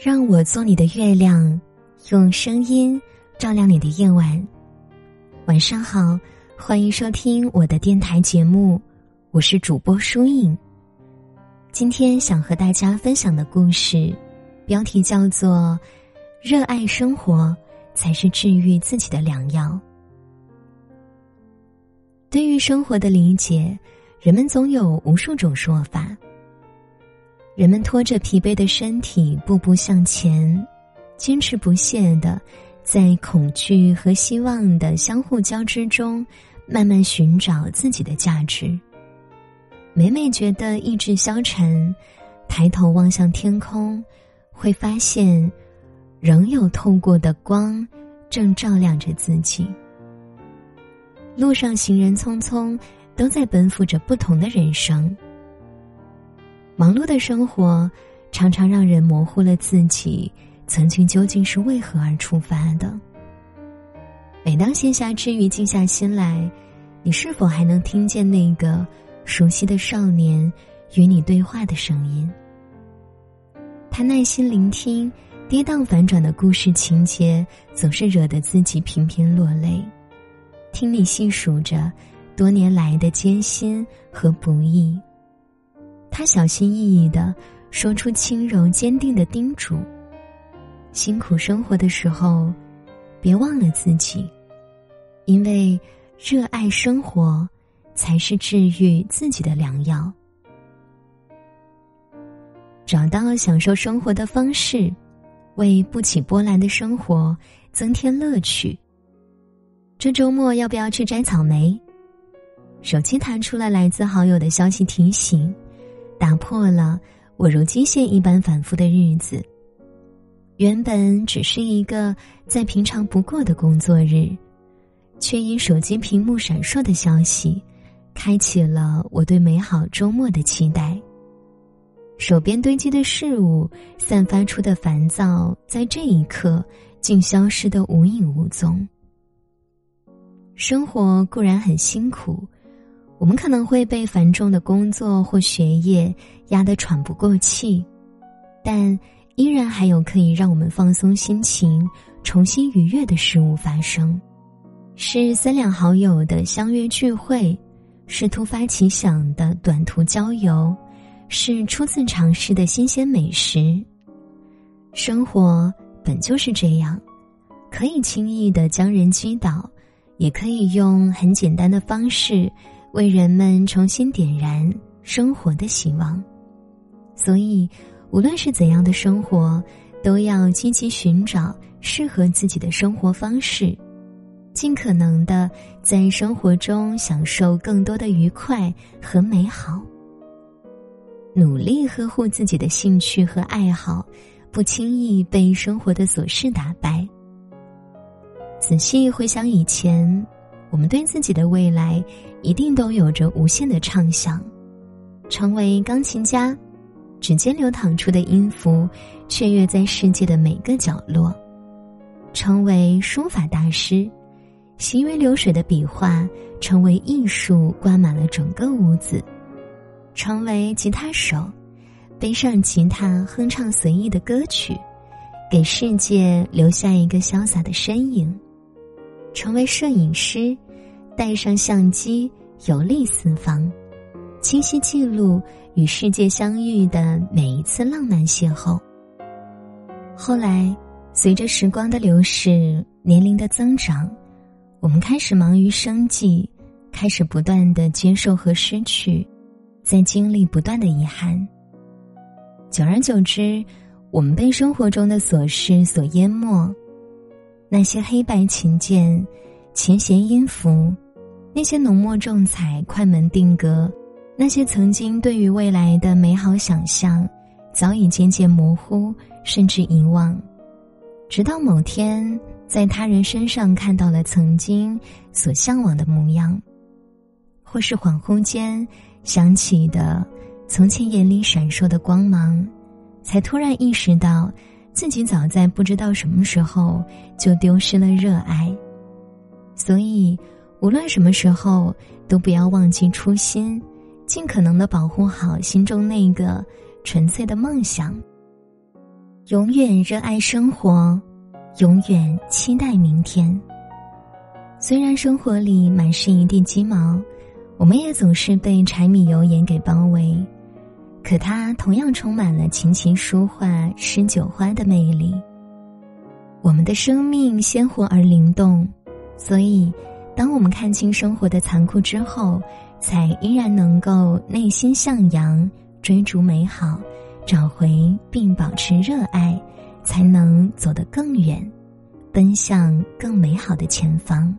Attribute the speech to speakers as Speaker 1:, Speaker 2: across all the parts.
Speaker 1: 让我做你的月亮，用声音照亮你的夜晚。晚上好，欢迎收听我的电台节目，我是主播舒影。今天想和大家分享的故事，标题叫做《热爱生活才是治愈自己的良药》。对于生活的理解，人们总有无数种说法。人们拖着疲惫的身体步步向前，坚持不懈的，在恐惧和希望的相互交织中，慢慢寻找自己的价值。每每觉得意志消沉，抬头望向天空，会发现，仍有透过的光，正照亮着自己。路上行人匆匆，都在奔赴着不同的人生。忙碌的生活常常让人模糊了自己曾经究竟是为何而出发的。每当闲暇之余静下心来，你是否还能听见那个熟悉的少年与你对话的声音？他耐心聆听跌宕反转的故事情节，总是惹得自己频频落泪。听你细数着多年来的艰辛和不易。他小心翼翼的说出轻柔坚定的叮嘱：“辛苦生活的时候，别忘了自己，因为热爱生活才是治愈自己的良药。找到享受生活的方式，为不起波澜的生活增添乐趣。这周末要不要去摘草莓？手机弹出了来自好友的消息提醒。”打破了我如机械一般反复的日子。原本只是一个再平常不过的工作日，却因手机屏幕闪烁的消息，开启了我对美好周末的期待。手边堆积的事物散发出的烦躁，在这一刻竟消失的无影无踪。生活固然很辛苦。我们可能会被繁重的工作或学业压得喘不过气，但依然还有可以让我们放松心情、重新愉悦的事物发生。是三两好友的相约聚会，是突发奇想的短途郊游，是初次尝试的新鲜美食。生活本就是这样，可以轻易的将人击倒，也可以用很简单的方式。为人们重新点燃生活的希望，所以无论是怎样的生活，都要积极寻找适合自己的生活方式，尽可能的在生活中享受更多的愉快和美好。努力呵护自己的兴趣和爱好，不轻易被生活的琐事打败。仔细回想以前。我们对自己的未来，一定都有着无限的畅想：成为钢琴家，指尖流淌出的音符雀跃在世界的每个角落；成为书法大师，行云流水的笔画成为艺术，挂满了整个屋子；成为吉他手，背上吉他哼唱随意的歌曲，给世界留下一个潇洒的身影。成为摄影师，带上相机游历四方，清晰记录与世界相遇的每一次浪漫邂逅。后来，随着时光的流逝，年龄的增长，我们开始忙于生计，开始不断的接受和失去，在经历不断的遗憾。久而久之，我们被生活中的琐事所淹没。那些黑白琴键、琴弦音符，那些浓墨重彩、快门定格，那些曾经对于未来的美好想象，早已渐渐模糊，甚至遗忘。直到某天，在他人身上看到了曾经所向往的模样，或是恍惚间想起的从前眼里闪烁的光芒，才突然意识到。自己早在不知道什么时候就丢失了热爱，所以无论什么时候都不要忘记初心，尽可能的保护好心中那个纯粹的梦想。
Speaker 2: 永远热爱生活，永远期待明天。虽然生活里满是一地鸡毛，我们也总是被柴米油盐给包围，可它同样充满了琴棋书画诗酒花的魅力。我们的生命鲜活而灵动，所以，当我们看清生活的残酷之后，才依然能够内心向阳，追逐美好。找回并保持热爱，才能走得更远，奔向更美好的前方。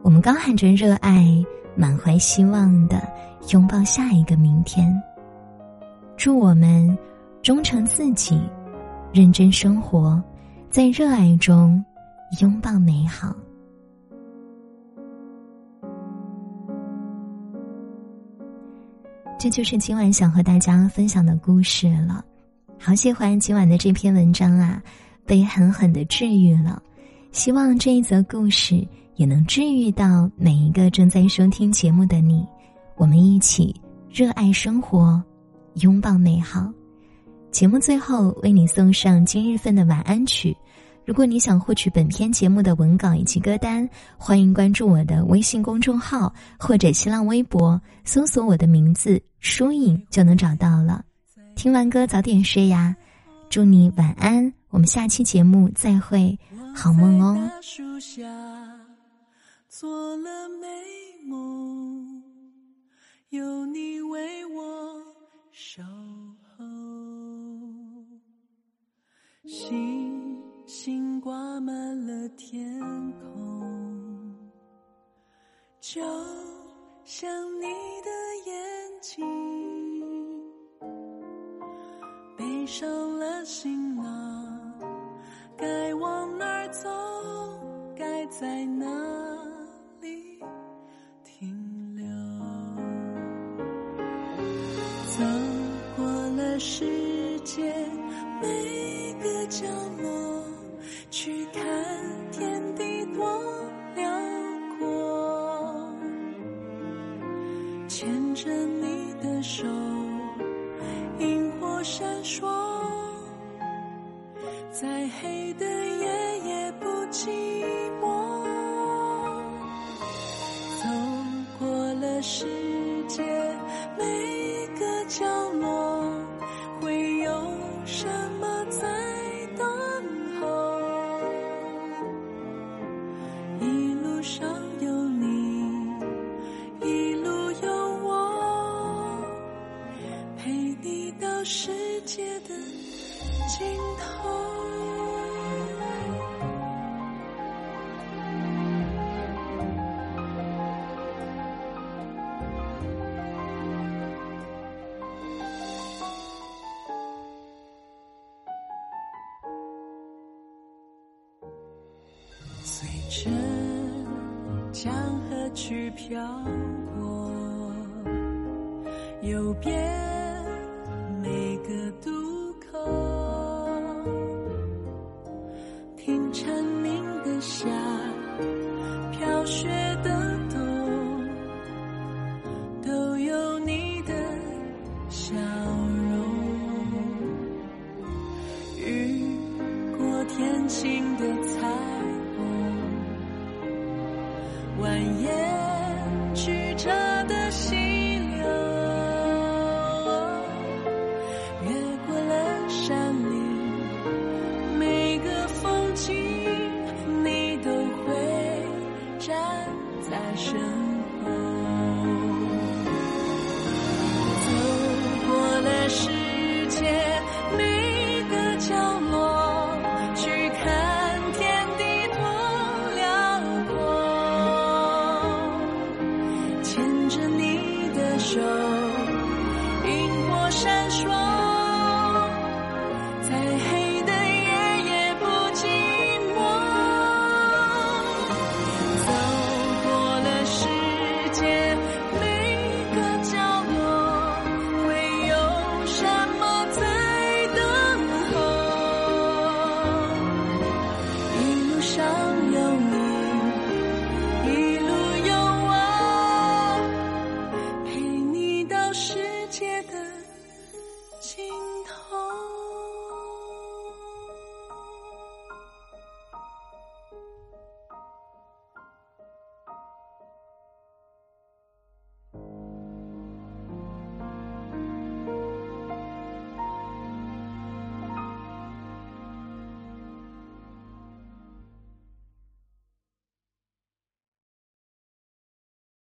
Speaker 2: 我们高喊着热爱，满怀希望的拥抱下一个明天。祝我们忠诚自己，认真生活，在热爱中拥抱美好。这就是今晚想和大家分享的故事了，好喜欢今晚的这篇文章啊，被狠狠的治愈了。希望这一则故事也能治愈到每一个正在收听节目的你。我们一起热爱生活，拥抱美好。节目最后为你送上今日份的晚安曲。如果你想获取本篇节目的文稿以及歌单，欢迎关注我的微信公众号或者新浪微博，搜索我的名字“疏影”就能找到了。听完歌早点睡呀，祝你晚安，我们下期节目再会，好梦哦。做了美梦，有你为我守候。星星挂满了天空，就像你的眼睛，背上了行囊，该往哪儿走，该在哪再黑的夜也不寂寞。走过了世界每个角落，去漂泊，游遍每个渡口，听蝉鸣的夏，飘雪的冬，都有你的笑容。雨过天晴的身后。走过了世界每个角落，去看天地多辽阔，牵。着你的手，萤火闪烁。